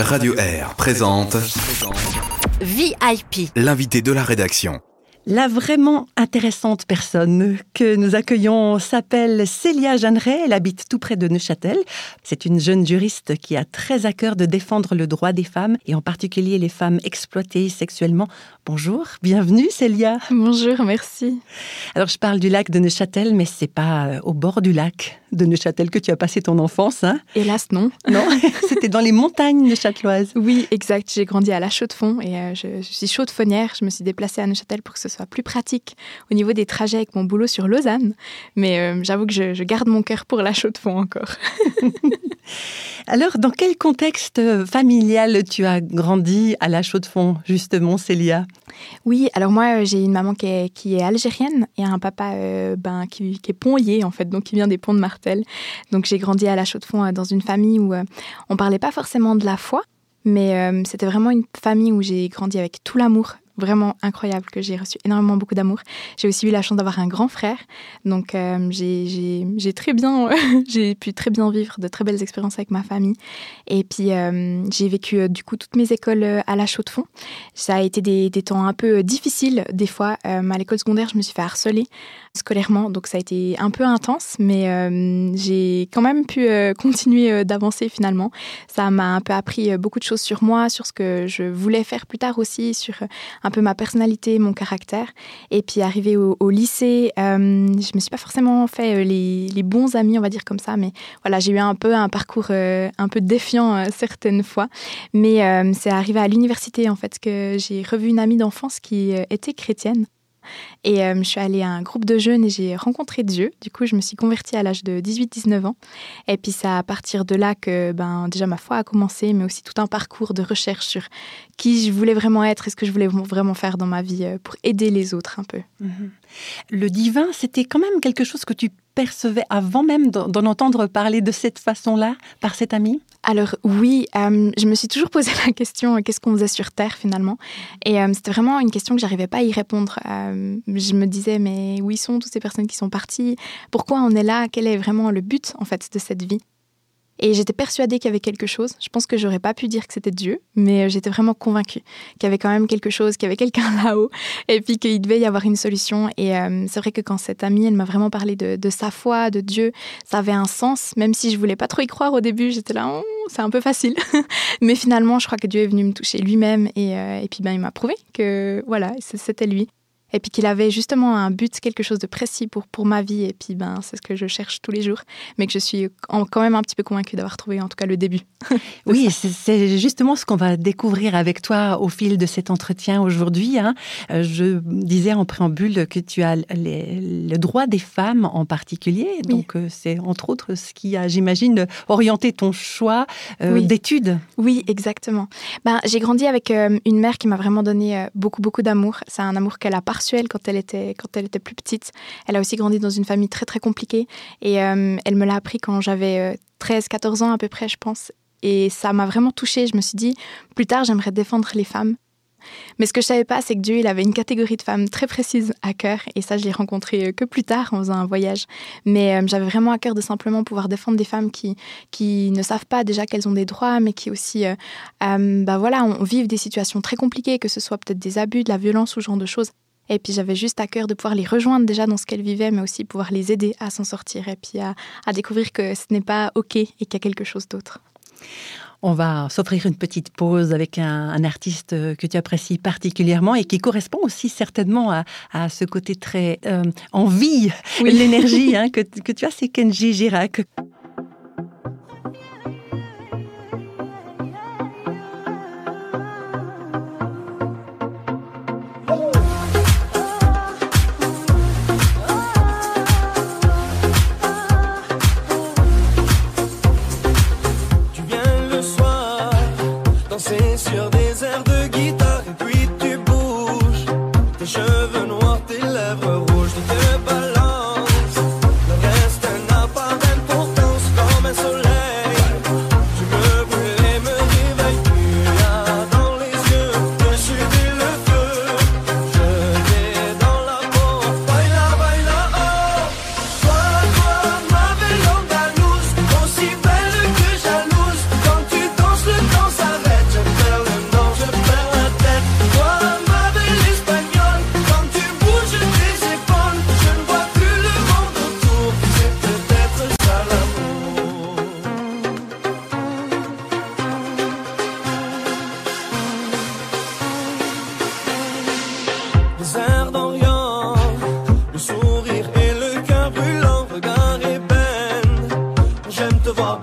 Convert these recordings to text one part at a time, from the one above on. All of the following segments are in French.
Radio Air présente VIP. l'invité de la rédaction. La vraiment intéressante personne que nous accueillons s'appelle Célia Jeanneret. Elle habite tout près de Neuchâtel. C'est une jeune juriste qui a très à cœur de défendre le droit des femmes et en particulier les femmes exploitées sexuellement. Bonjour, bienvenue Célia. Bonjour, merci. Alors je parle du lac de Neuchâtel, mais c'est pas euh, au bord du lac de Neuchâtel que tu as passé ton enfance, hein Hélas, non. Non, c'était dans les montagnes neuchâteloises. Oui, exact. J'ai grandi à La Chaux-de-Fonds et euh, je, je suis chaude-fonnière. Je me suis déplacée à Neuchâtel pour que ce soit plus pratique au niveau des trajets avec mon boulot sur Lausanne. Mais euh, j'avoue que je, je garde mon cœur pour La Chaux-de-Fonds encore. Alors, dans quel contexte euh, familial tu as grandi à La Chaux-de-Fonds, justement, Célia? Oui, alors moi, j'ai une maman qui est, qui est algérienne et un papa euh, ben, qui, qui est pontier, en fait, donc qui vient des ponts de Donc j'ai grandi à La Chaux-de-Fonds euh, dans une famille où euh, on parlait pas forcément de la foi, mais euh, c'était vraiment une famille où j'ai grandi avec tout l'amour vraiment incroyable, que j'ai reçu énormément beaucoup d'amour. J'ai aussi eu la chance d'avoir un grand frère, donc euh, j'ai- très bien, j'ai pu très bien vivre de très belles expériences avec ma famille. Et puis euh, j'ai vécu euh, du coup toutes mes écoles euh, à la Chaux-de-Fonds. Ça a été des, des temps un peu difficiles des fois. À l'école secondaire, je me suis fait harceler scolairement, donc ça a été un peu intense, mais j'ai quand même pu continuer d'avancer finalement. Ça m'a un peu appris beaucoup de choses sur moi, sur ce que je voulais faire plus tard aussi, sur euh, un peu ma personnalité, mon caractère. Et puis arrivé au, lycée, euh, je me suis pas forcément fait euh, les, les bons amis, on va dire comme ça, mais voilà, j'ai eu un peu un parcours euh, un peu défiant euh, certaines fois. Mais c'est arrivé à l'université en fait que j'ai revu une amie d'enfance qui était chrétienne. Et euh, je suis allée à un groupe de jeunes et j'ai rencontré Dieu. Du coup, je me suis convertie à l'âge de 18-19 ans. Et puis, c'est à partir de là que ben, déjà ma foi a commencé, mais aussi tout un parcours de recherche sur qui je voulais vraiment être et ce que je voulais vraiment faire dans ma vie euh, pour aider les autres un peu. Le divin, c'était quand même quelque chose que tu percevais avant même d'en entendre parler de cette façon-là par cet ami? Alors oui, euh, je me suis toujours posé la question euh, qu'est-ce qu'on faisait sur Terre finalement? Et euh, c'était vraiment une question que j'arrivais pas à y répondre. Je me disais mais où sont toutes ces personnes qui sont parties? Pourquoi on est là? Quel est vraiment le but en fait de cette vie? Et j'étais persuadée qu'il y avait quelque chose. Je pense que j'aurais pas pu dire que c'était Dieu, mais euh, j'étais vraiment convaincue qu'il y avait quand même quelque chose, qu'il y avait quelqu'un là-haut, et puis qu'il devait y avoir une solution. Et euh, c'est vrai que quand cette amie, elle m'a vraiment parlé de, sa foi, de Dieu, ça avait un sens, même si je voulais pas trop y croire au début. J'étais là, Oh, c'est un peu facile. mais finalement, je crois que Dieu est venu me toucher lui-même, et, euh, et puis ben, il m'a prouvé que voilà, c'était lui. Et puis qu'il avait justement un but, quelque chose de précis pour, pour ma vie. Et puis, ben, c'est ce que je cherche tous les jours. Mais que je suis en- quand même un petit peu convaincue d'avoir trouvé, en tout cas, le début. Oui, c'est- justement ce qu'on va découvrir avec toi au fil de cet entretien aujourd'hui. hein. Euh, Je disais en préambule que tu as les- le droit des femmes en particulier. Oui. Donc, euh, c'est entre autres ce qui a, j'imagine, orienté ton choix euh, Oui. d'études. Oui, exactement. Ben, j'ai grandi avec euh, une mère qui m'a vraiment donné euh, beaucoup, beaucoup d'amour. C'est un amour qu'elle a quand elle était plus petite. Elle a aussi grandi dans une famille très très compliquée et euh, elle me l'a appris quand j'avais 13-14 ans à peu près, je pense. Et ça m'a vraiment touchée. Je me suis dit, plus tard, j'aimerais défendre les femmes. Mais ce que je savais pas, c'est que Dieu, il avait une catégorie de femmes très précise à cœur, et ça, je l'ai rencontré euh, que plus tard en faisant un voyage. Mais euh, j'avais vraiment à cœur de simplement pouvoir défendre des femmes qui ne savent pas déjà qu'elles ont des droits, mais qui aussi, euh, euh, bah voilà, on, on vivent des situations très compliquées, que ce soit peut-être des abus, de la violence ou ce genre de choses. Et puis j'avais juste à cœur de pouvoir les rejoindre déjà dans ce qu'elles vivaient, mais aussi pouvoir les aider à s'en sortir et puis à, à découvrir que ce n'est pas OK et qu'il y a quelque chose d'autre. On va s'offrir une petite pause avec un, un artiste que tu apprécies particulièrement et qui correspond aussi certainement à, à ce côté très euh, en vie, Oui. l'énergie hein, que, que tu as, c'est Kenji Girac.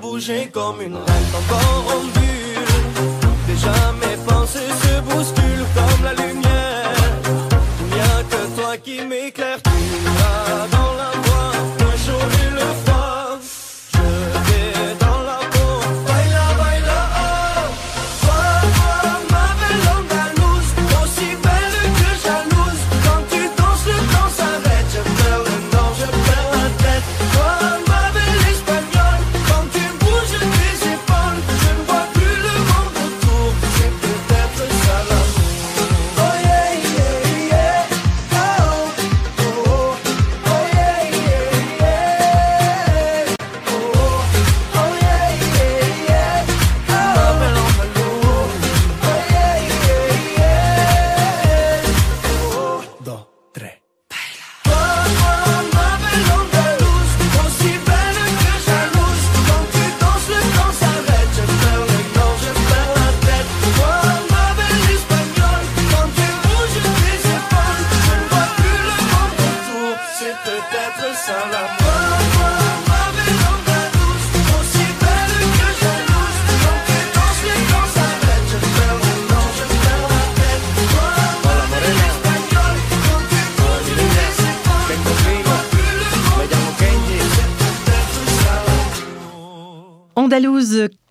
Bouger comme une reine encore en bulle. Déjà mes pensées se bousculent comme la lumière. Il n'y a que toi qui m'éclaire.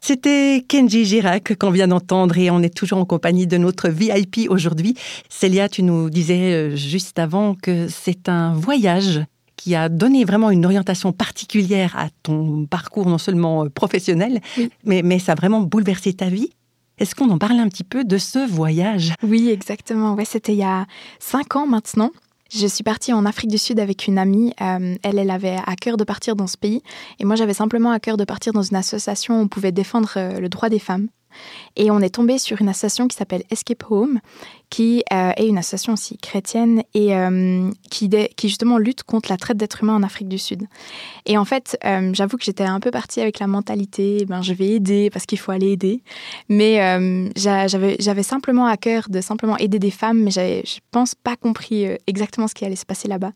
C'était Kenji Girac qu'on vient d'entendre et on est toujours en compagnie de notre VIP aujourd'hui. Célia, tu nous disais euh, juste avant que c'est un voyage qui a donné vraiment une orientation particulière à ton parcours, non seulement euh, professionnel, Oui. mais, mais ça a vraiment bouleversé ta vie. Est-ce qu'on en parle un petit peu de ce voyage? Oui, exactement. Ouais, c'était il y a cinq ans maintenant. Je suis partie en Afrique du Sud avec une amie. Euh, elle, elle avait à cœur de partir dans ce pays. Et moi, j'avais simplement à cœur de partir dans une association où on pouvait défendre euh, le droit des femmes. Et on est tombé sur une association qui s'appelle Escape Home, qui euh, est une association aussi chrétienne et euh, qui, justement lutte contre la traite d'êtres humains en Afrique du Sud. Et en fait, euh, j'avoue que j'étais un peu partie avec la mentalité, ben, je vais aider parce qu'il faut aller aider. Mais j'a- j'avais simplement à cœur de simplement aider des femmes, mais je pense, pas compris exactement ce qui allait se passer là-bas.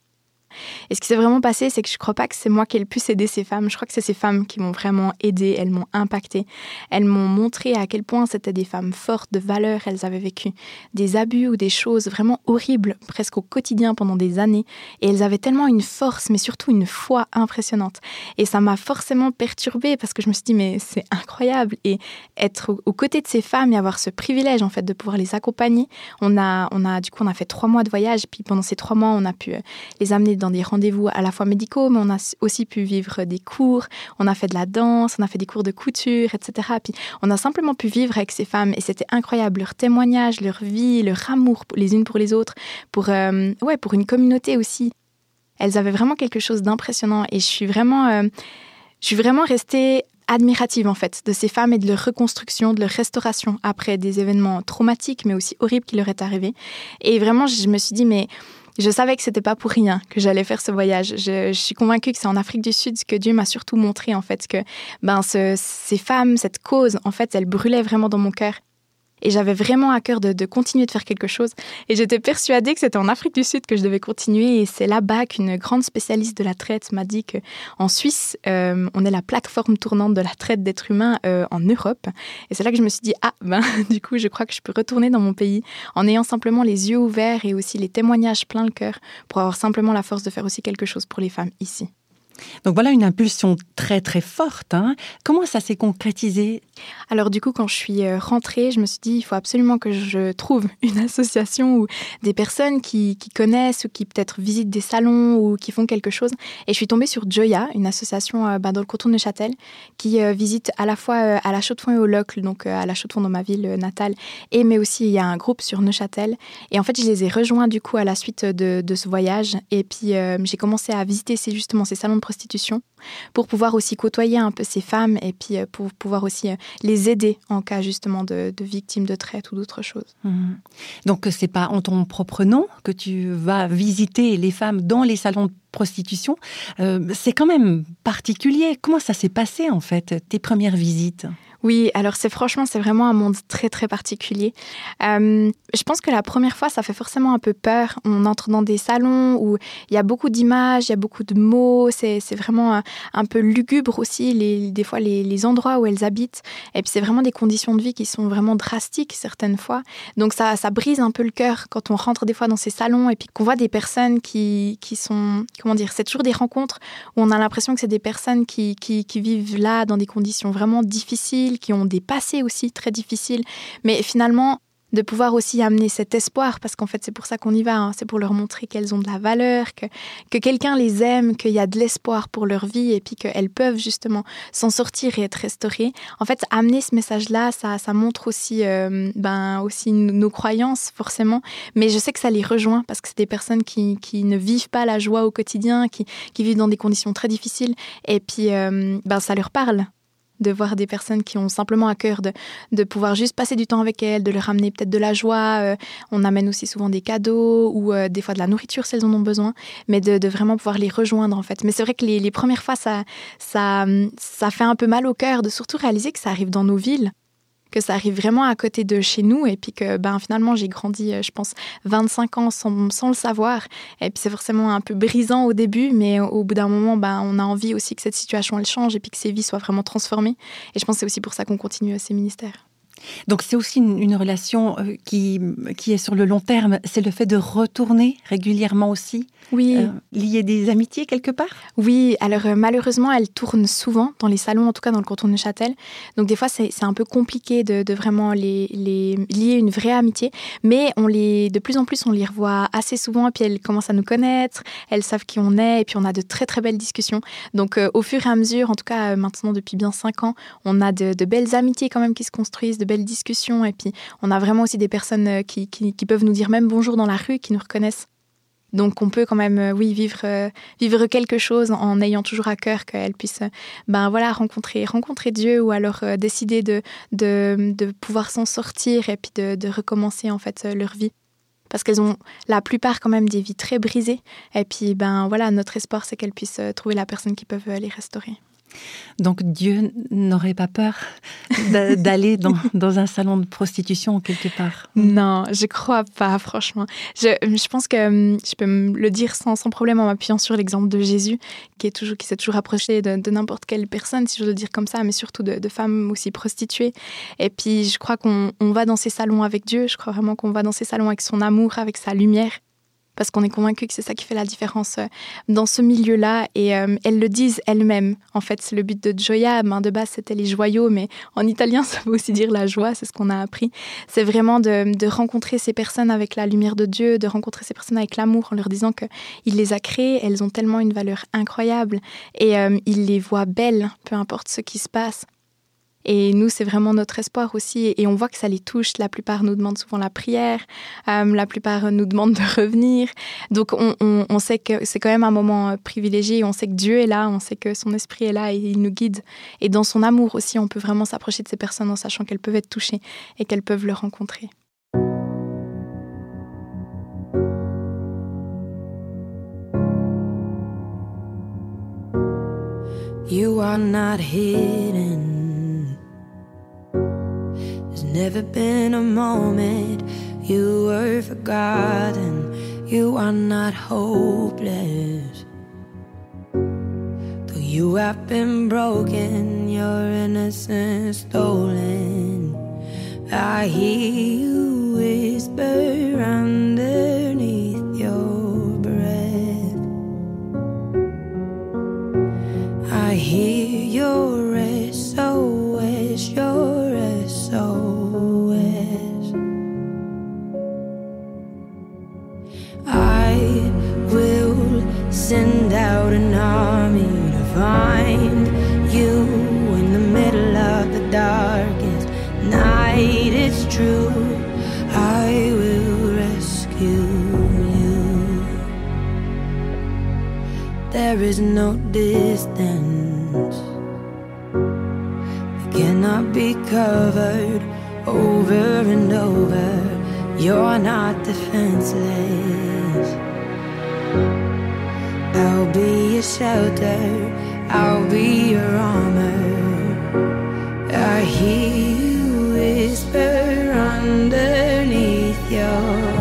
Et ce qui s'est vraiment passé, c'est que je crois pas que c'est moi qui ai le plus ces femmes. Je crois que c'est ces femmes qui m'ont vraiment aidé, elles m'ont impacté. Elles m'ont montré à quel point c'était des femmes fortes, de valeur. Elles avaient vécu des abus ou des choses vraiment horribles, presque au quotidien pendant des années. Et elles avaient tellement une force, mais surtout une foi impressionnante. Et ça m'a forcément perturbée parce que je me suis dit, mais c'est incroyable. Et être au- aux côtés de ces femmes et avoir ce privilège, en fait, de pouvoir les accompagner. On a, on a, du coup, on a fait trois mois de voyage. Puis pendant ces trois mois, on a pu euh, les amener dans des rendez-vous à la fois médicaux, mais on a aussi pu vivre des cours. On a fait de la danse, on a fait des cours de couture, etc. Puis on a simplement pu vivre avec ces femmes et c'était incroyable. Leur témoignage, leur vie, leur amour les unes pour les autres, pour, euh, ouais, pour une communauté aussi. Elles avaient vraiment quelque chose d'impressionnant et je suis vraiment, euh, je suis vraiment restée admirative en fait de ces femmes et de leur reconstruction, de leur restauration après des événements traumatiques mais aussi horribles qui leur est arrivé. Et vraiment, je me suis dit mais je savais que c'était pas pour rien que j'allais faire ce voyage. Je, suis convaincue que c'est en Afrique du Sud que Dieu m'a surtout montré en fait que ben ce- ces femmes, cette cause, en fait, elle brûlait vraiment dans mon cœur. Et j'avais vraiment à cœur de, continuer de faire quelque chose. Et j'étais persuadée que c'était en Afrique du Sud que je devais continuer. Et c'est là-bas qu'une grande spécialiste de la traite m'a dit que en Suisse, euh, on est la plateforme tournante de la traite d'êtres humains euh, en Europe. Et c'est là que je me suis dit ah ben du coup je crois que je peux retourner dans mon pays en ayant simplement les yeux ouverts et aussi les témoignages plein le cœur pour avoir simplement la force de faire aussi quelque chose pour les femmes ici. Donc voilà une impulsion très très forte. hein. Comment ça s'est concrétisé? Alors du coup, quand je suis euh, rentrée, je me suis dit, il faut absolument que je trouve une association ou des personnes qui, connaissent ou qui peut-être visitent des salons ou qui font quelque chose. Et je suis tombée sur Joya, une association euh, bah, dans le canton de Neuchâtel, qui euh, visite à la fois à la Chaux-de-Fonds et au Locle, donc à la Chaux-de-Fonds dans ma ville natale, et mais aussi il y a un groupe sur Neuchâtel. Et en fait, je les ai rejoints du coup à la suite de, ce voyage. Et puis j'ai commencé à visiter justement ces salons de prostitution pour pouvoir aussi côtoyer un peu ces femmes et puis euh, pour pouvoir aussi euh, les aider en cas justement de, victimes de traite ou d'autres choses. Mhm. Donc c'est pas en ton propre nom que tu vas visiter les femmes dans les salons de prostitution. Euh, c'est quand même particulier. Comment ça s'est passé en fait tes premières visites? Oui, alors c'est franchement, c'est vraiment un monde très très particulier. Euh, je pense que la première fois, ça fait forcément un peu peur. On entre dans des salons où il y a beaucoup d'images, il y a beaucoup de mots, c'est vraiment un, un, peu lugubre aussi, les, des fois les, les, endroits où elles habitent. Et puis c'est vraiment des conditions de vie qui sont vraiment drastiques certaines fois. Donc ça, ça brise un peu le cœur quand on rentre des fois dans ces salons et puis qu'on voit des personnes qui, qui sont, comment dire, c'est toujours des rencontres où on a l'impression que c'est des personnes qui, qui, qui vivent là dans des conditions vraiment difficiles qui ont des passés aussi très difficiles. Mais finalement, de pouvoir aussi amener cet espoir, parce qu'en fait c'est pour ça qu'on y va, hein. c'est pour leur montrer qu'elles ont de la valeur, que, que quelqu'un les aime, qu'il y a de l'espoir pour leur vie et puis qu'elles peuvent justement s'en sortir et être restaurées. En fait, amener ce message-là, ça, montre aussi, euh, ben, aussi nos croyances forcément, mais je sais que ça les rejoint parce que c'est des personnes qui, qui, ne vivent pas la joie au quotidien, qui, qui vivent dans des conditions très difficiles et puis euh, ben, ça leur parle de voir des personnes qui ont simplement à cœur de, pouvoir juste passer du temps avec elles, de leur ramener peut-être de la joie. Euh, on amène aussi souvent des cadeaux ou euh, des fois de la nourriture si elles en ont besoin, mais de, vraiment pouvoir les rejoindre en fait. Mais c'est vrai que les, les, premières fois, ça, ça, ça fait un peu mal au cœur de surtout réaliser que ça arrive dans nos villes que ça arrive vraiment à côté de chez nous et puis que ben, finalement j'ai grandi, euh, je pense, 25 ans sans, le savoir. Et puis c'est forcément un peu brisant au début, mais au bout d'un moment, ben, on a envie aussi que cette situation elle change et puis que ces vies soient vraiment transformées. Et je pense que c'est aussi pour ça qu'on continue à ces ministères. Donc c'est aussi une, une, relation euh, qui, qui est sur le long terme. C'est le fait de retourner régulièrement aussi. Oui. Euh, lier des amitiés quelque part? Oui, alors euh, malheureusement, elle tourne souvent dans les salons, en tout cas dans le canton de Châtel. Donc des fois, c'est un peu compliqué de, de vraiment les, les, lier une vraie amitié. Mais on les, de plus en plus, on les revoit assez souvent. Et puis elles commencent à nous connaître, elles savent qui on est. Et puis on a de très très belles discussions. Donc euh, au fur et à mesure, en tout cas maintenant depuis bien cinq ans, on a de, de belles amitiés quand même qui se construisent, de belles discussions. Et puis, on a vraiment aussi des personnes euh, qui, qui, peuvent nous dire même bonjour dans la rue, qui nous reconnaissent. Donc, on peut quand même, euh, oui, vivre, euh, vivre quelque chose en ayant toujours à cœur qu'elles puissent, ben voilà, rencontrer, rencontrer Dieu ou alors euh, décider de, de, de pouvoir s'en sortir et puis de, de recommencer en fait leur vie parce qu'elles ont la plupart quand même des vies très brisées. Et puis, ben voilà, notre espoir, c'est qu'elles puissent trouver la personne qui peuvent les restaurer. Donc Dieu n'aurait pas peur d'aller dans, dans, un salon de prostitution quelque part Non, je crois pas, franchement. Je, je, pense que hum, je peux me le dire sans, sans problème en m'appuyant sur l'exemple de Jésus, qui est toujours qui s'est toujours approché de, de n'importe quelle personne, si je veux dire comme ça, mais surtout de, de femmes aussi prostituées. Et puis je crois qu'on va dans ces salons avec Dieu. Je crois vraiment qu'on va dans ces salons avec son amour, avec sa lumière parce qu'on est convaincu que c'est ça qui fait la différence euh, dans ce milieu-là. Et euh, elles le disent elles-mêmes. En fait, c'est le but de Joya. Ben, de base, c'était les joyaux, mais en italien, ça veut aussi dire la joie. C'est ce qu'on a appris. C'est vraiment de, rencontrer ces personnes avec la lumière de Dieu, de rencontrer ces personnes avec l'amour, en leur disant qu'il les a créées. Elles ont tellement une valeur incroyable et euh, il les voit belles, peu importe ce qui se passe. Et nous, c'est vraiment notre espoir aussi. Et on voit que ça les touche. La plupart nous demandent souvent la prière. Euh, la plupart nous demandent de revenir. Donc, on, sait que c'est quand même un moment euh, privilégié. On sait que Dieu est là. On sait que son esprit est là et il nous guide. Et dans son amour aussi, on peut vraiment s'approcher de ces personnes en sachant qu'elles peuvent être touchées et qu'elles peuvent le rencontrer. You are not hidden. Never been a moment you were forgotten. You are not hopeless. Though you have been broken, your innocence stolen. I hear you whisper underneath your breath. I hear your There is no distance that cannot be covered over and over. You're not defenseless. I'll be your shelter, I'll be your armor. I hear you whisper underneath your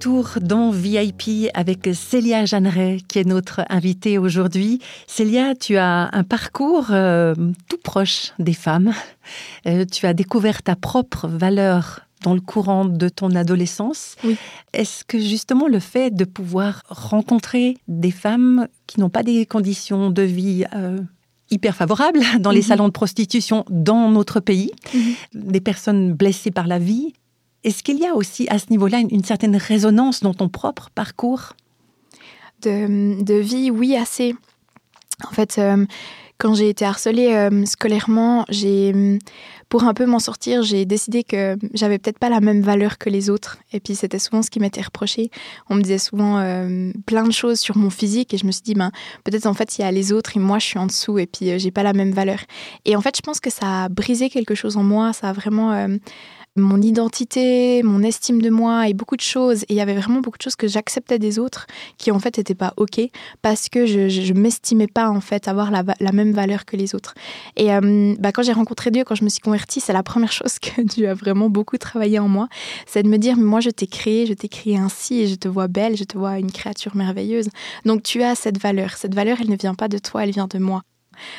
retour dans VIP avec Célia Jeanneret, qui est notre invitée aujourd'hui. Célia, tu as un parcours euh, tout proche des femmes. Euh, tu as découvert ta propre valeur dans le courant de ton adolescence. Oui. Est-ce que justement le fait de pouvoir rencontrer des femmes qui n'ont pas des conditions de vie euh, hyper favorables dans les Mhm. salons de prostitution dans notre pays, Mhm. des personnes blessées par la vie, est-ce qu'il y a aussi à ce niveau-là une, certaine résonance dans ton propre parcours? De, vie, oui, assez. En fait, euh, quand j'ai été harcelée euh, scolairement, j'ai, pour un peu m'en sortir, j'ai décidé que j'avais peut-être pas la même valeur que les autres. Et puis c'était souvent ce qui m'était reproché. On me disait souvent euh, plein de choses sur mon physique et je me suis dit, ben, peut-être en fait il y a les autres et moi je suis en dessous et puis euh, j'ai pas la même valeur. Et en fait, je pense que ça a brisé quelque chose en moi. Ça a vraiment mon identité, mon estime de moi et beaucoup de choses. Et il y avait vraiment beaucoup de choses que j'acceptais des autres qui en fait n'étaient pas ok parce que je, je m'estimais pas en fait avoir la même valeur que les autres. Et euh, bah, quand j'ai rencontré Dieu, quand je me suis convertie, c'est la première chose que Dieu a vraiment beaucoup travaillé en moi, c'est de me dire mais moi je t'ai créé, je t'ai créé ainsi et je te vois belle, je te vois une créature merveilleuse. Donc tu as cette valeur. Cette valeur, elle ne vient pas de toi, elle vient de moi.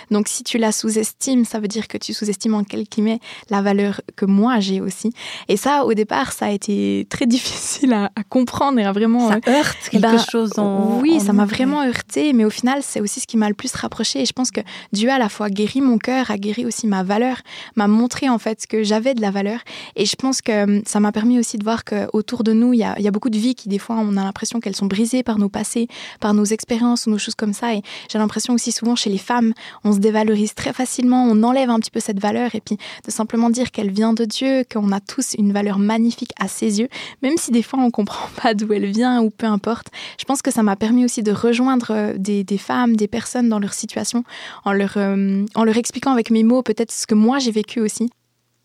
Donc si tu la sous-estimes, ça veut dire que tu sous-estimes en quelque guillemets la valeur que moi j'ai aussi. Et ça, au départ, ça a été très difficile à, à comprendre et à vraiment Ça heurte quelque ben, chose en... oui, en ça m'a vraiment heurté, mais au final, c'est aussi ce qui m'a le plus rapproché. Et je pense que Dieu a à la fois guéri mon cœur, a guéri aussi ma valeur, m'a montré en fait que j'avais de la valeur. Et je pense que hum, ça m'a permis aussi de voir que autour de nous, il y a, il y a beaucoup de vies qui, des fois, on a l'impression qu'elles sont brisées par nos passés, par nos expériences ou nos choses comme ça. Et j'ai l'impression aussi souvent chez les femmes, on se dévalorise très facilement, on enlève un petit peu cette valeur. Et puis de simplement dire qu'elle vient de Dieu, qu'on a tous une valeur magnifique à ses yeux, même si des fois on comprend pas d'où elle vient ou peu importe. Je pense que ça m'a permis aussi de rejoindre euh, des, femmes, des personnes dans leur situation, en leur, euh, en leur expliquant avec mes mots peut-être ce que moi j'ai vécu aussi.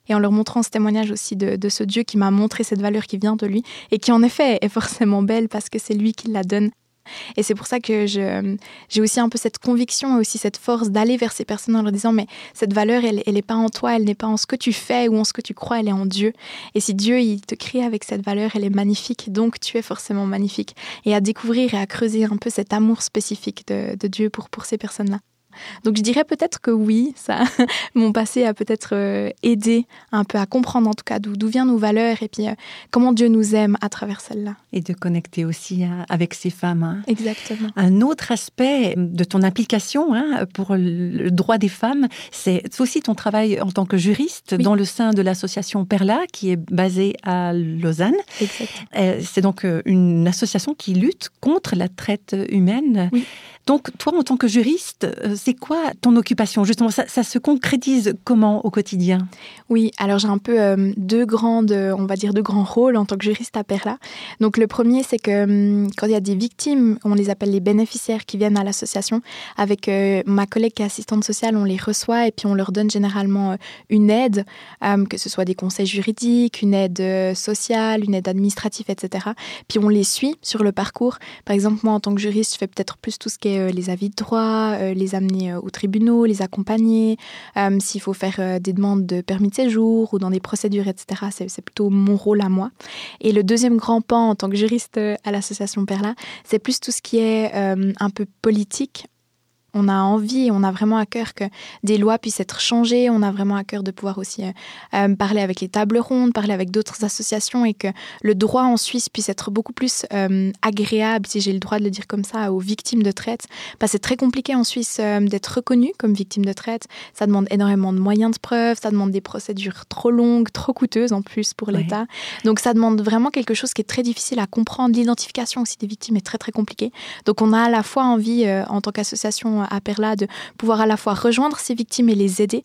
Et en leur montrant ce témoignage aussi de ce Dieu qui m'a montré cette valeur qui vient de lui et qui en effet est forcément belle parce que c'est lui qui la donne. Et c'est pour ça que j'ai aussi un peu cette conviction et aussi cette force d'aller vers ces personnes en leur disant mais cette valeur elle elle n'est pas en toi, elle n'est pas en ce que tu fais ou en ce que tu crois, elle est en Dieu. Et si Dieu il te crée avec cette valeur, elle est magnifique, donc tu es forcément magnifique. Et à découvrir et à creuser un peu cet amour spécifique de, de Dieu pour, pour ces personnes-là. Donc je dirais peut-être que oui, ça, mon passé a peut-être euh, aidé un peu à comprendre en tout cas d'où viennent nos valeurs et puis euh, comment Dieu nous aime à travers celle-là. Et de connecter aussi hein, avec ces femmes. hein. Exactement. Un autre aspect de ton implication hein, pour le droit des femmes, c'est aussi ton travail en tant que juriste Oui. dans le sein de l'association Perla, qui est basée à Lausanne. Euh, C'est donc une association qui lutte contre la traite humaine. Oui. Donc, toi, en tant que juriste, euh, c'est quoi ton occupation? Justement, ça, se concrétise comment au quotidien? Oui, alors j'ai un peu euh, deux grandes, euh, on va dire deux grands rôles en tant que juriste à Perla. Donc le premier, c'est que hum, quand il y a des victimes, on les appelle les bénéficiaires qui viennent à l'association. Avec ma collègue qui est assistante sociale, on les reçoit et puis on leur donne généralement une aide, euh, que ce soit des conseils juridiques, une aide sociale, une aide administrative, etc. Puis on les suit sur le parcours. Par exemple, moi en tant que juriste, je fais peut-être plus tout ce qui est euh, les avis de droit, euh, les amener euh, aux tribunaux, les accompagner, s'il faut faire des demandes de permis de séjour ou dans des procédures, etc. C'est, plutôt mon rôle à moi. Et le deuxième grand pan en tant que juriste à l'association Perla, c'est plus tout ce qui est un peu politique. On a envie, on a vraiment à cœur que des lois puissent être changées. On a vraiment à cœur de pouvoir aussi euh, euh, parler avec les tables rondes, parler avec d'autres associations et que le droit en Suisse puisse être beaucoup plus euh, agréable, si j'ai le droit de le dire comme ça, aux victimes de traite. Parce que c'est très compliqué en Suisse euh, d'être reconnu comme victime de traite. Ça demande énormément de moyens de preuve, ça demande des procédures trop longues, trop coûteuses en plus pour Ouais. l'État. Donc ça demande vraiment quelque chose qui est très difficile à comprendre. L'identification aussi des victimes est très très compliquée. Donc on a à la fois envie, en tant qu'association à Perla, de pouvoir à la fois rejoindre ces victimes et les aider,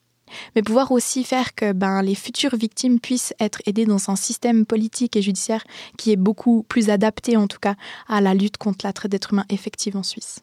mais pouvoir aussi faire que ben, les futures victimes puissent être aidées dans un système politique et judiciaire qui est beaucoup plus adapté en tout cas à la lutte contre la traite d'êtres humains effective en Suisse.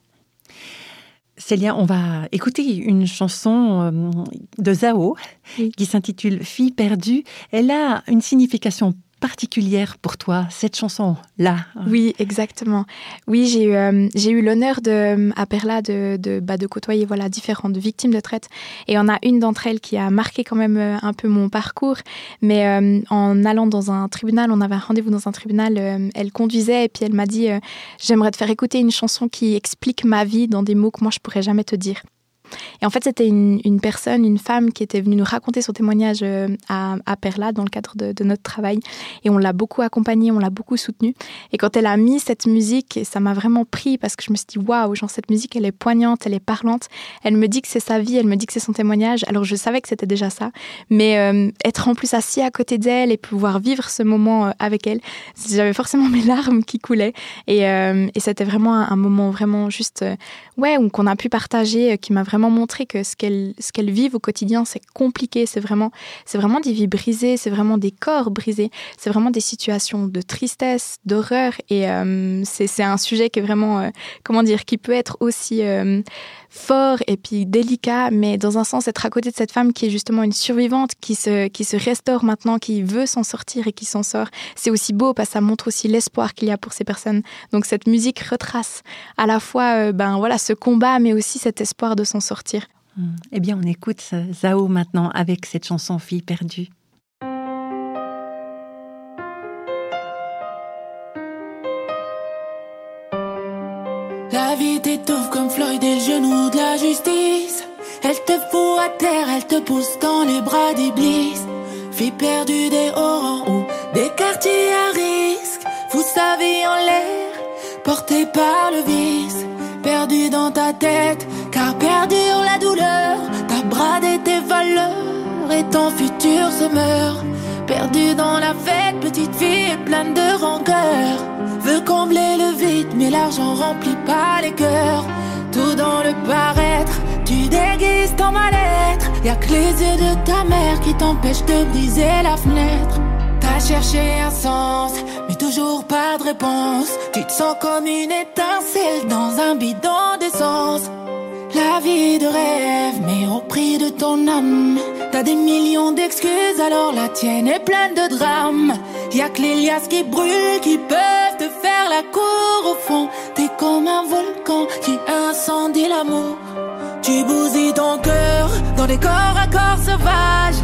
Célia, on va écouter une chanson euh, de Zao Oui. qui s'intitule Fille perdue. Elle a une signification particulière pour toi, cette chanson-là? Oui, exactement. Oui, j'ai eu, euh, eu l'honneur de, à Perla de, de, bah, de côtoyer voilà, différentes victimes de traite. Et on a une d'entre elles qui a marqué quand même euh, un peu mon parcours. Mais euh, en allant dans un tribunal, on avait un rendez-vous dans un tribunal, elle conduisait et puis elle m'a dit J'aimerais te faire écouter une chanson qui explique ma vie dans des mots que moi je pourrais jamais te dire. Et en fait, c'était une, personne, une femme qui était venue nous raconter son témoignage euh, à, Perla dans le cadre de, notre travail. Et on l'a beaucoup accompagnée, on l'a beaucoup soutenue. Et quand elle a mis cette musique, ça m'a vraiment pris parce que je me suis dit, waouh, genre cette musique, elle est poignante, elle est parlante. Elle me dit que c'est sa vie, elle me dit que c'est son témoignage. Alors je savais que c'était déjà ça. Mais euh, être en plus assis à côté d'elle et pouvoir vivre ce moment euh, avec elle, j'avais forcément mes larmes qui coulaient. Et, c'était vraiment un, moment vraiment juste, euh, ouais, qu'on a pu partager, qui m'a vraiment montré que ce qu'elle ce qu'elle vit au quotidien, c'est compliqué. C'est vraiment, vraiment des vies brisées, c'est vraiment des corps brisés, c'est vraiment des situations de tristesse, d'horreur. Et euh, c'est c'est un sujet qui est vraiment, euh, comment dire, qui peut être aussi euh, fort et puis délicat, mais dans un sens, être à côté de cette femme qui est justement une survivante, qui se, qui se restaure maintenant, qui veut s'en sortir et qui s'en sort, c'est aussi beau parce que ça montre aussi l'espoir qu'il y a pour ces personnes. Donc cette musique retrace à la fois euh, ben, voilà, ce combat, mais aussi cet espoir de s'en sortir. Hmm. Eh bien, on écoute euh, Zao maintenant avec cette chanson Fille perdue. La vie t'étouffe comme Floyd et le genou de la justice. Elle te fout à terre, elle te pousse dans les bras d'Iblis. Fille perdue des hauts rangs ou des quartiers à risque. Vous savez en l'air, portée par le vice. Perdue dans ta tête, car perdue en la douleur. T'as bradé tes valeurs et ton futur se meurt. Perdue dans la fête, petite fille pleine de rancœur. Veut combler le vide, mais l'argent remplit pas les cœurs. Tout dans le paraître, tu déguises ton mal-être. Y'a que les yeux de ta mère qui t'empêchent de briser la fenêtre. T'as cherché un sens, toujours pas de réponse. Tu te sens comme une étincelle dans un bidon d'essence. La vie de rêve, mais au prix de ton âme. T'as des millions d'excuses, alors la tienne est pleine de drames. Y'a que les liasses qui brûlent qui peuvent te faire la cour au fond. T'es comme un volcan qui incendie l'amour. Tu bousilles ton cœur dans des corps à corps sauvages.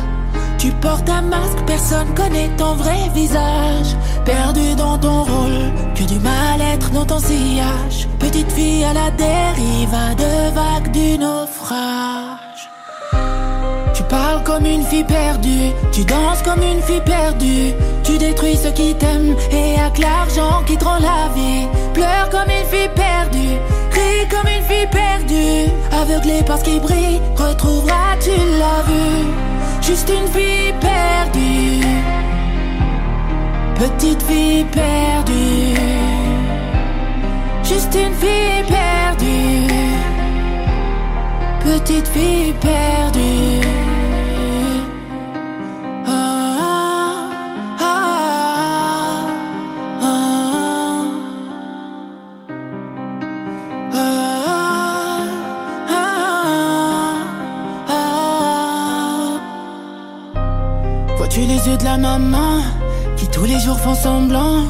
Tu portes un masque, personne connaît ton vrai visage. Perdu dans ton rôle, que du mal-être dans ton sillage. Petite fille à la dérive, à deux vagues du naufrage. Tu parles comme une fille perdue, tu danses comme une fille perdue. Tu détruis ceux qui t'aiment et avec l'argent qui te rend la vie. Pleure comme une fille perdue, crie comme une fille perdue. Aveuglée parce qu'il brille, retrouveras-tu la vue? Juste une fille perdue, petite fille perdue. Juste une fille perdue, petite fille perdue. Maman qui tous les jours font semblant.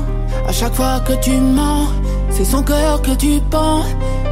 À chaque fois que tu mens, c'est son cœur que tu pends.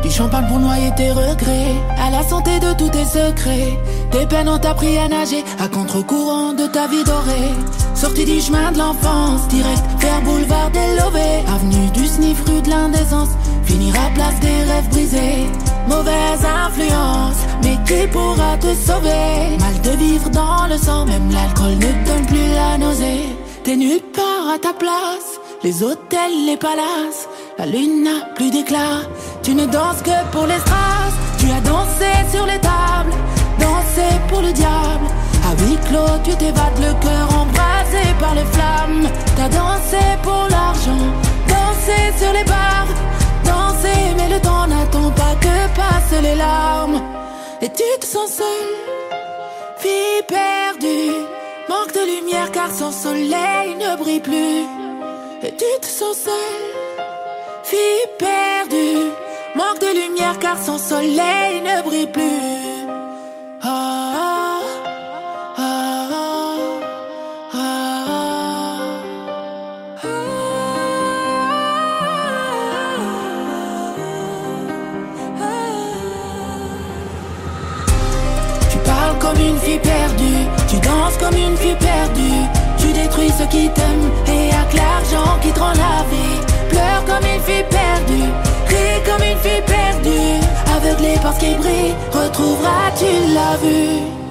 Du champagne pour noyer tes regrets. À la santé de tous tes secrets. Tes peines ont appris à nager À contre-courant de ta vie dorée. Sortie du chemin de l'enfance Direct vers boulevard des Lovés. Avenue du sniff, rue de l'indécence. Finira place des rêves brisés Mauvaise influence, mais qui pourra te sauver? Mal de vivre dans le sang, même l'alcool ne donne plus la nausée. T'es nulle part à ta place Les hôtels, les palaces La lune n'a plus d'éclat. Tu ne danses que pour les strass Tu as dansé sur les tables Dansé pour le diable. À huis clos, tu t'évades le cœur embrasé par les flammes. T'as dansé pour l'argent Dansé sur les bars Danser, mais le temps n'attend pas que passent les larmes. Et tu te sens seule, fille perdue. Manque de lumière car son soleil ne brille plus. Et tu te sens seule, fille perdue. Manque de lumière car son soleil ne brille plus. Ah, comme une fille perdue. Tu détruis ceux qui t'aiment et avec l'argent qui te rend la vie. Pleure comme une fille perdue, crie comme une fille perdue. Aveuglée parce qu'il brille, retrouveras-tu la vue?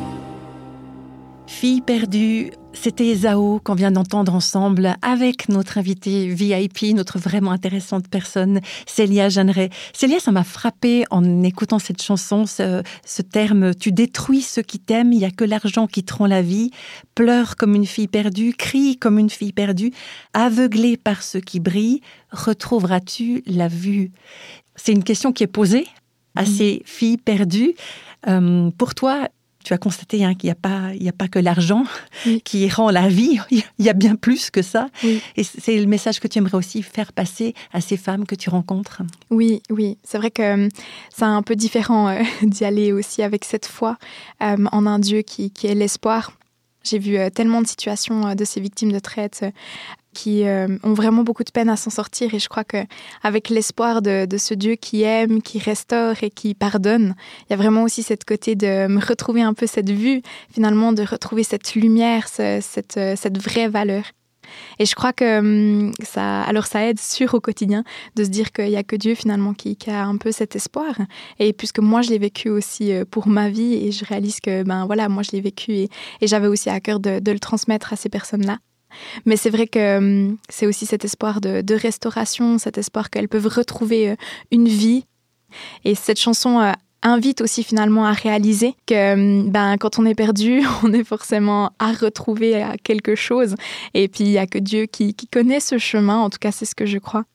Fille perdue, c'était Zao qu'on vient d'entendre ensemble avec notre invitée VIP, notre vraiment intéressante personne, Célia Jeanneret. Célia, ça m'a frappé en écoutant cette chanson, ce, ce terme « tu détruis ceux qui t'aiment, il n'y a que l'argent qui te rend la vie, pleure comme une fille perdue, crie comme une fille perdue, aveuglée par ceux qui brillent, retrouveras-tu la vue ?» C'est une question qui est posée à ces filles perdues. Euh, pour toi, tu as constaté hein, qu'il n'y a, pas- il y a pas que l'argent Oui. qui rend la vie, il y a bien plus que ça. Oui. Et c'est le message que tu aimerais aussi faire passer à ces femmes que tu rencontres? Oui, oui, c'est vrai que euh, c'est un peu différent euh, d'y aller aussi avec cette foi euh, en un Dieu qui, qui est l'espoir. J'ai vu euh, tellement de situations euh, de ces victimes de traite qui euh, ont vraiment beaucoup de peine à s'en sortir et je crois que avec l'espoir de, ce Dieu qui aime, qui restaure et qui pardonne, il y a vraiment aussi cette côté de retrouver un peu cette vue, finalement de retrouver cette lumière, ce- cette, euh, cette vraie valeur. Et je crois que hum, ça, alors ça aide sûr au quotidien de se dire qu'il n'y a que Dieu finalement qui, a un peu cet espoir. Et puisque moi je l'ai vécu aussi euh, pour ma vie et je réalise que ben voilà moi je l'ai vécu et, j'avais aussi à cœur de le transmettre à ces personnes-là. Mais c'est vrai que hum, c'est aussi cet espoir de, restauration, cet espoir qu'elles peuvent retrouver euh, une vie. Et cette chanson euh, invite aussi finalement à réaliser que hum, ben, quand on est perdu, on est forcément à retrouver à quelque chose. Et puis il n'y a que Dieu qui connaît ce chemin, en tout cas c'est ce que je crois.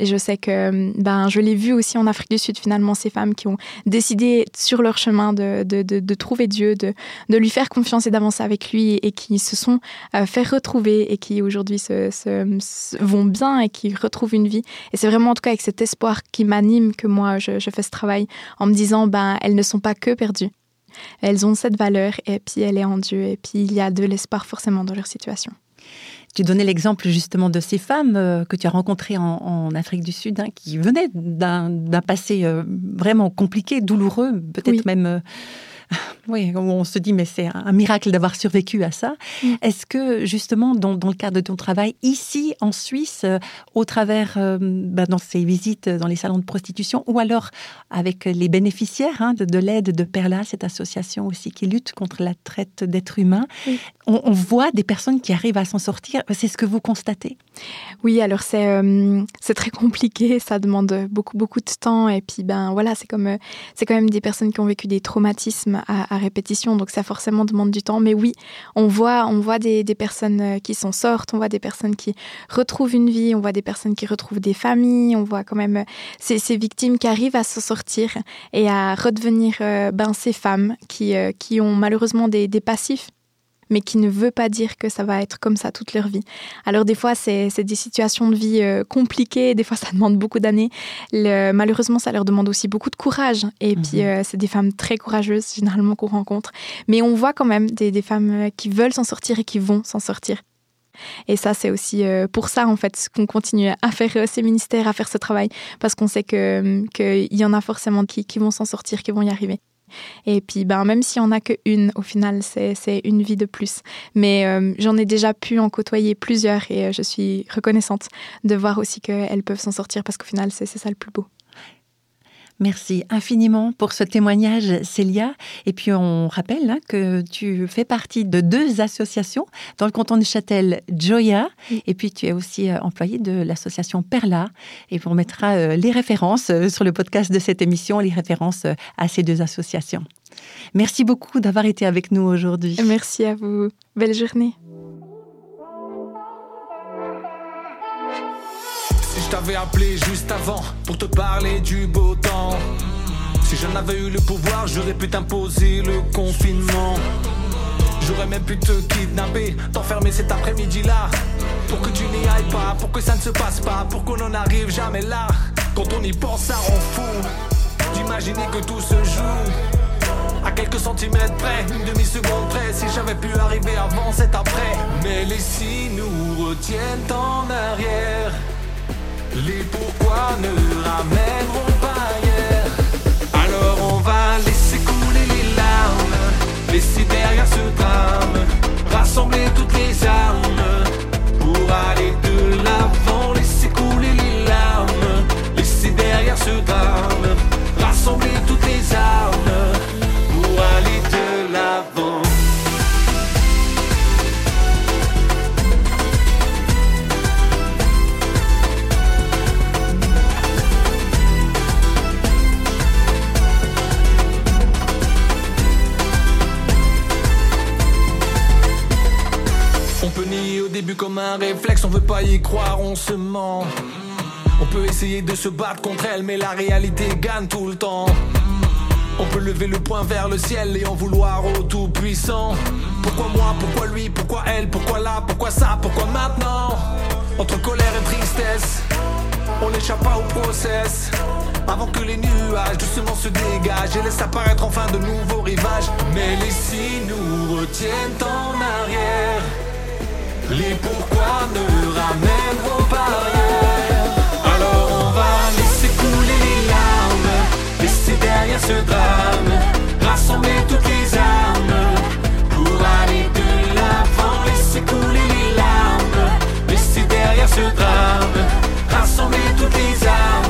Et je sais que ben, je l'ai vu aussi en Afrique du Sud, finalement, ces femmes qui ont décidé sur leur chemin de, de, de, trouver Dieu, de, de lui faire confiance et d'avancer avec lui, et qui se sont euh, fait retrouver et qui aujourd'hui se- vont bien et qui retrouvent une vie. Et c'est vraiment en tout cas avec cet espoir qui m'anime que moi je, je fais ce travail en me disant ben elles ne sont pas que perdues. Elles ont cette valeur et puis elle est en Dieu et puis il y a de l'espoir forcément dans leur situation. Tu donnais l'exemple justement de ces femmes euh, que tu as rencontrées en, en Afrique du Sud, hein, qui venaient d'un passé euh, vraiment compliqué, douloureux, peut-être Oui. même euh, oui, on se dit mais c'est un miracle d'avoir survécu à ça. Mm. Est-ce que justement dans, dans le cadre de ton travail ici en Suisse, euh, au travers euh, ben, dans ces visites dans les salons de prostitution, ou alors avec les bénéficiaires hein, de, de l'aide de Perla, cette association aussi qui lutte contre la traite d'êtres humains, on, on voit des personnes qui arrivent à s'en sortir. C'est ce que vous constatez? Oui, alors c'est euh, c'est très compliqué, ça demande beaucoup beaucoup de temps et puis ben voilà, c'est comme euh, c'est quand même des personnes qui ont vécu des traumatismes à, répétition, donc ça forcément demande du temps. Mais oui, on voit on voit des, personnes euh, qui s'en sortent, on voit des personnes qui retrouvent une vie, on voit des personnes qui retrouvent des familles, on voit quand même euh, ces, victimes qui arrivent à s'en sortir et à redevenir euh, ben ces femmes qui qui ont malheureusement des, des passifs mais qui ne veut pas dire que ça va être comme ça toute leur vie. Alors des fois, c'est des situations de vie euh, compliquées, des fois ça demande beaucoup d'années. Malheureusement, ça leur demande aussi beaucoup de courage. Et Mhm. puis, euh, c'est des femmes très courageuses, généralement, qu'on rencontre. Mais on voit quand même des, des femmes euh, qui veulent s'en sortir et qui vont s'en sortir. Et ça, c'est aussi pour ça, en fait, qu'on continue à faire ces ministères, à faire ce travail, parce qu'on sait que qu'il y en a forcément qui, qui vont s'en sortir, qui vont y arriver. Et puis, ben, même s'il n'y en a qu'une, au final, c'est une vie de plus. Mais euh, j'en ai déjà pu en côtoyer plusieurs et euh, je suis reconnaissante de voir aussi qu'elles peuvent s'en sortir parce qu'au final, c'est ça le plus beau. Merci infiniment pour ce témoignage, Célia. Et puis on rappelle hein, que tu fais partie de deux associations dans le canton de Châtel, Joya, Oui. et puis tu es aussi euh, employée de l'association Perla. Et on mettra euh, les références euh, sur le podcast de cette émission, les références à ces deux associations. Merci beaucoup d'avoir été avec nous aujourd'hui. Merci à vous. Belle journée. Si je t'avais appelé juste avant pour te parler du beau temps. Si je n'avais eu le pouvoir, j'aurais pu t'imposer le confinement. J'aurais même pu te kidnapper, t'enfermer cet après-midi-là. Pour que tu n'y ailles pas, pour que ça ne se passe pas, pour qu'on n'en arrive jamais là. Quand on y pense, ça rend fou d'imaginer que tout se joue. À quelques centimètres près, une demi-seconde près, si j'avais pu arriver avant, c'est après. Mais les si nous retiennent en arrière. Les pourquoi ne ramèneront pas hier. Alors on va laisser couler les larmes, laisser derrière ce drame, rassembler toutes les armes pour aller de l'avant. Laisser couler les larmes, laisser derrière ce drame, rassembler toutes les armes pour aller de l'avant. Début comme un réflexe, on veut pas y croire, on se ment. On peut essayer de se battre contre elle, mais la réalité gagne tout le temps. On peut lever le poing vers le ciel et en vouloir au tout-puissant. Pourquoi moi, pourquoi lui, pourquoi elle, pourquoi là, pourquoi ça, pourquoi maintenant? Entre colère et tristesse, on n'échappe pas au process. Avant que les nuages doucement se dégagent et laissent apparaître enfin de nouveaux rivages. Mais les si nous retiennent en arrière. Les pourquoi ne ramèneront pas rien. Alors on va laisser couler les larmes, laisser derrière ce drame, rassembler toutes les armes pour aller de l'avant. Laisser couler les larmes, laisser derrière ce drame, rassembler toutes les armes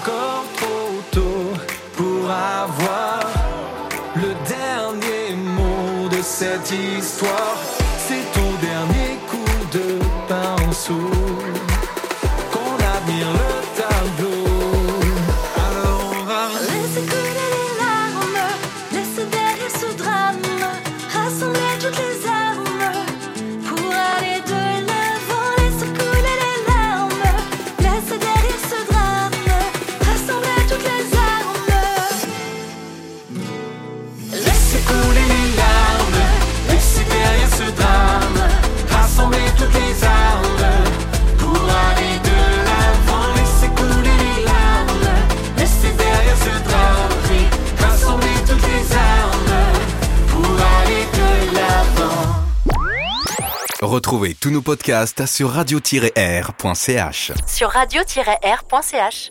encore trop tôt pour avoir le dernier mot de cette histoire. Retrouvez tous nos podcasts sur radio-r.ch. Sur radio-r.ch.